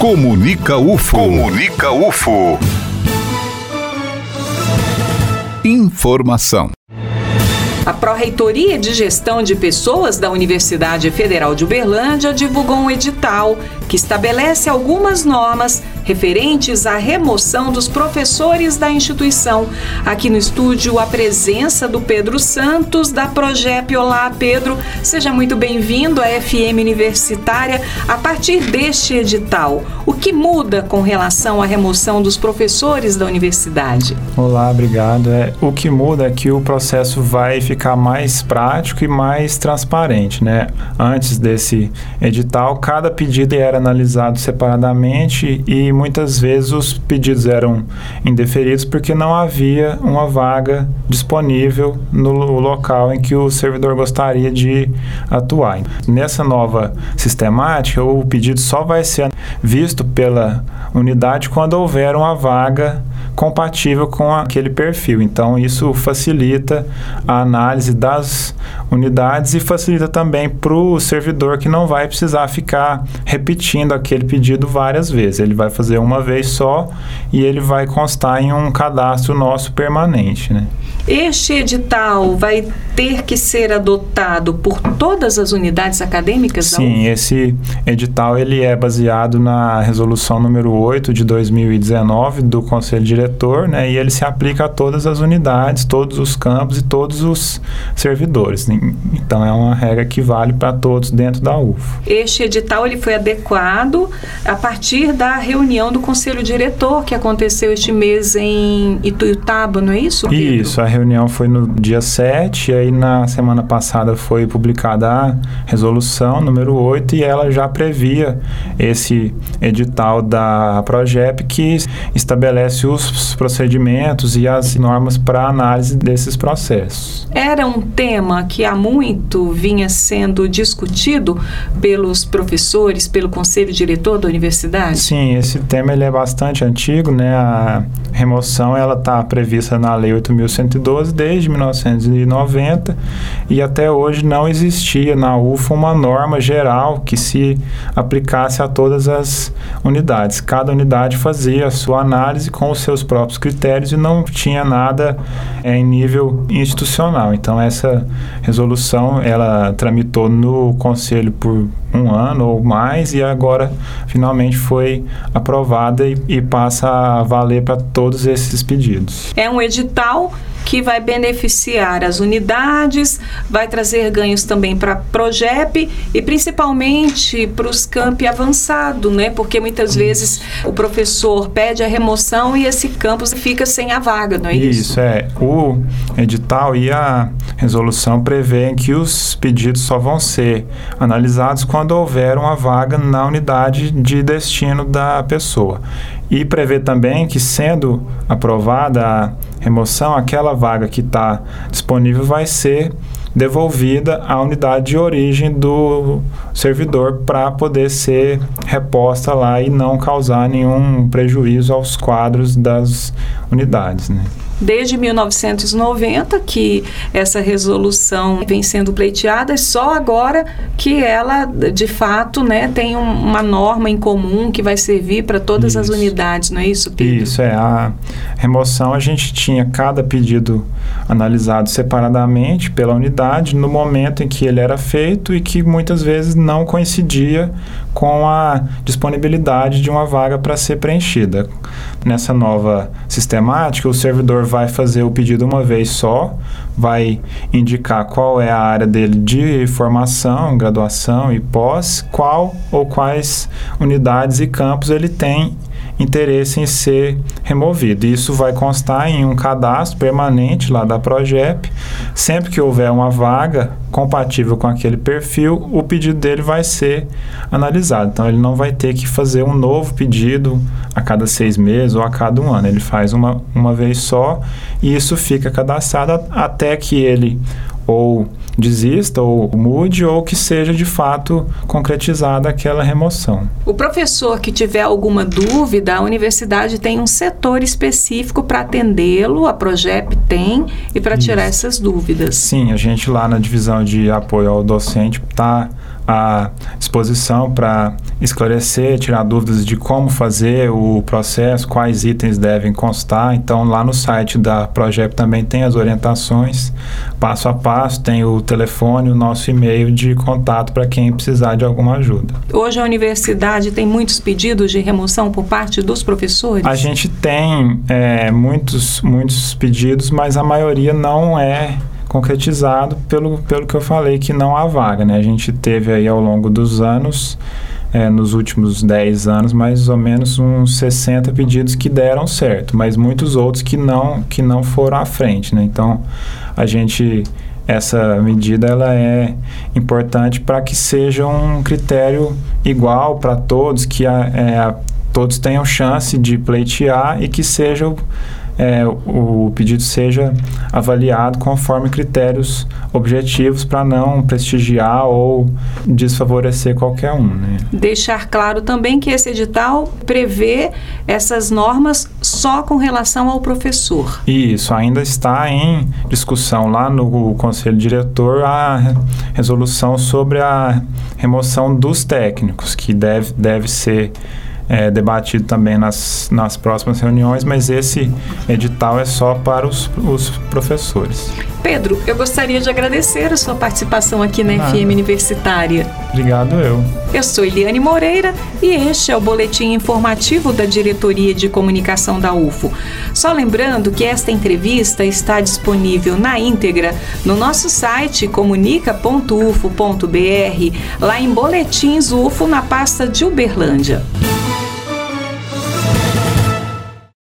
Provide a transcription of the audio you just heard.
Comunica UFO. Comunica UFO. Informação. A Pró-Reitoria de Gestão de Pessoas da Universidade Federal de Uberlândia divulgou um edital que estabelece algumas normas referentes à remoção dos professores da instituição. Aqui no estúdio, a presença do Pedro Santos, da Progep. Olá, Pedro. Seja muito bem-vindo à FM Universitária. A partir deste edital, o que muda com relação à remoção dos professores da universidade? Olá, obrigado. É, o que muda é que o processo vai ficar mais prático e mais transparente, né? Antes desse edital, cada pedido era analisado separadamente e muitas vezes os pedidos eram indeferidos porque não havia uma vaga disponível no local em que o servidor gostaria de atuar. Nessa nova sistemática, o pedido só vai ser visto pela unidade quando houver uma vaga compatível com aquele perfil. Então, isso facilita a análise das unidades e facilita também para o servidor que não vai precisar ficar repetindo aquele pedido várias vezes. Ele vai fazer uma vez só e ele vai constar em um cadastro nosso permanente. Né? Este edital vai ter que ser adotado por todas as unidades acadêmicas Sim, esse edital ele é baseado na resolução número 8 de 2019 do Conselho Diretor, né, e ele se aplica a todas as unidades, todos os campos e todos os servidores. Então é uma regra que vale para todos dentro da UFO. Este edital ele foi adequado a partir da reunião do Conselho Diretor que aconteceu este mês em Ituiutaba, não é isso? Pedro? Isso, a reunião foi no dia 7 e aí na semana passada foi publicada a resolução número 8 e ela já previa esse edital da Progep que estabelece os procedimentos e as normas para análise desses processos. Era um tema que há muito vinha sendo discutido pelos professores, pelo conselho diretor da universidade? Sim, esse tema ele é bastante antigo, né? A remoção ela está prevista na Lei 8.112 desde 1990 e até hoje não existia na UFA uma norma geral que se aplicasse a todas as unidades. Cada unidade fazia a sua análise com os seus próprios critérios e não tinha nada é, em nível institucional. Então essa resolução ela tramitou no conselho por um ano ou mais e agora finalmente foi aprovada e, e passa a valer para todos esses pedidos. É um edital que vai beneficiar as unidades, vai trazer ganhos também para a Progep e principalmente para os campi avançado, né? Porque muitas vezes o professor pede a remoção e esse campus fica sem a vaga, não é isso? Isso, é. O edital e a resolução prevêem que os pedidos só vão ser analisados quando houver uma vaga na unidade de destino da pessoa. E prevê também que, sendo aprovada a remoção, aquela vaga que está disponível vai ser devolvida à unidade de origem do servidor para poder ser reposta lá e não causar nenhum prejuízo aos quadros das unidades. Né? Desde 1990 que essa resolução vem sendo pleiteada, só agora que ela, de fato, né, tem um, uma norma em comum que vai servir para todas isso. as unidades, não é isso, Pedro? Isso, é. A remoção, a gente tinha cada pedido analisado separadamente pela unidade no momento em que ele era feito e que muitas vezes não coincidia com a disponibilidade de uma vaga para ser preenchida. Nessa nova sistemática, o servidor vai fazer o pedido uma vez só, vai indicar qual é a área dele de formação, graduação e pós, qual ou quais unidades e campos ele tem interesse em ser removido. Isso vai constar em um cadastro permanente lá da Progep. Sempre que houver uma vaga compatível com aquele perfil, o pedido dele vai ser analisado. Então, ele não vai ter que fazer um novo pedido a cada seis meses ou a cada um ano. Ele faz uma, uma vez só e isso fica cadastrado até que ele ou desista ou mude ou que seja de fato concretizada aquela remoção. O professor que tiver alguma dúvida, a universidade tem um setor específico para atendê-lo, a Progep tem, e para tirar essas dúvidas. Sim, a gente lá na divisão de apoio ao docente está à disposição para esclarecer, tirar dúvidas de como fazer o processo, quais itens devem constar. Então, lá no site da Projeto também tem as orientações, passo a passo, tem o telefone, o nosso e-mail de contato para quem precisar de alguma ajuda. Hoje a universidade tem muitos pedidos de remoção por parte dos professores? A gente tem é, muitos, muitos pedidos, mas a maioria não é concretizado pelo, pelo que eu falei, que não há vaga. Né? A gente teve aí ao longo dos anos é, nos últimos 10 anos, mais ou menos uns 60 pedidos que deram certo, mas muitos outros que não, que não foram à frente. Né? Então, a gente essa medida ela é importante para que seja um critério igual para todos, que a, é, a, todos tenham chance de pleitear e que seja é, o pedido seja avaliado conforme critérios objetivos para não prestigiar ou desfavorecer qualquer um. Né? Deixar claro também que esse edital prevê essas normas só com relação ao professor. Isso, ainda está em discussão lá no Conselho Diretor a resolução sobre a remoção dos técnicos, que deve, deve ser é, debatido também nas, nas próximas reuniões, mas esse edital é só para os, os professores. Pedro, eu gostaria de agradecer a sua participação aqui na Nada. FM Universitária. Obrigado eu. Eu sou Eliane Moreira e este é o boletim informativo da Diretoria de Comunicação da UFO. Só lembrando que esta entrevista está disponível na íntegra no nosso site comunica.ufo.br, lá em Boletins UFO na pasta de Uberlândia.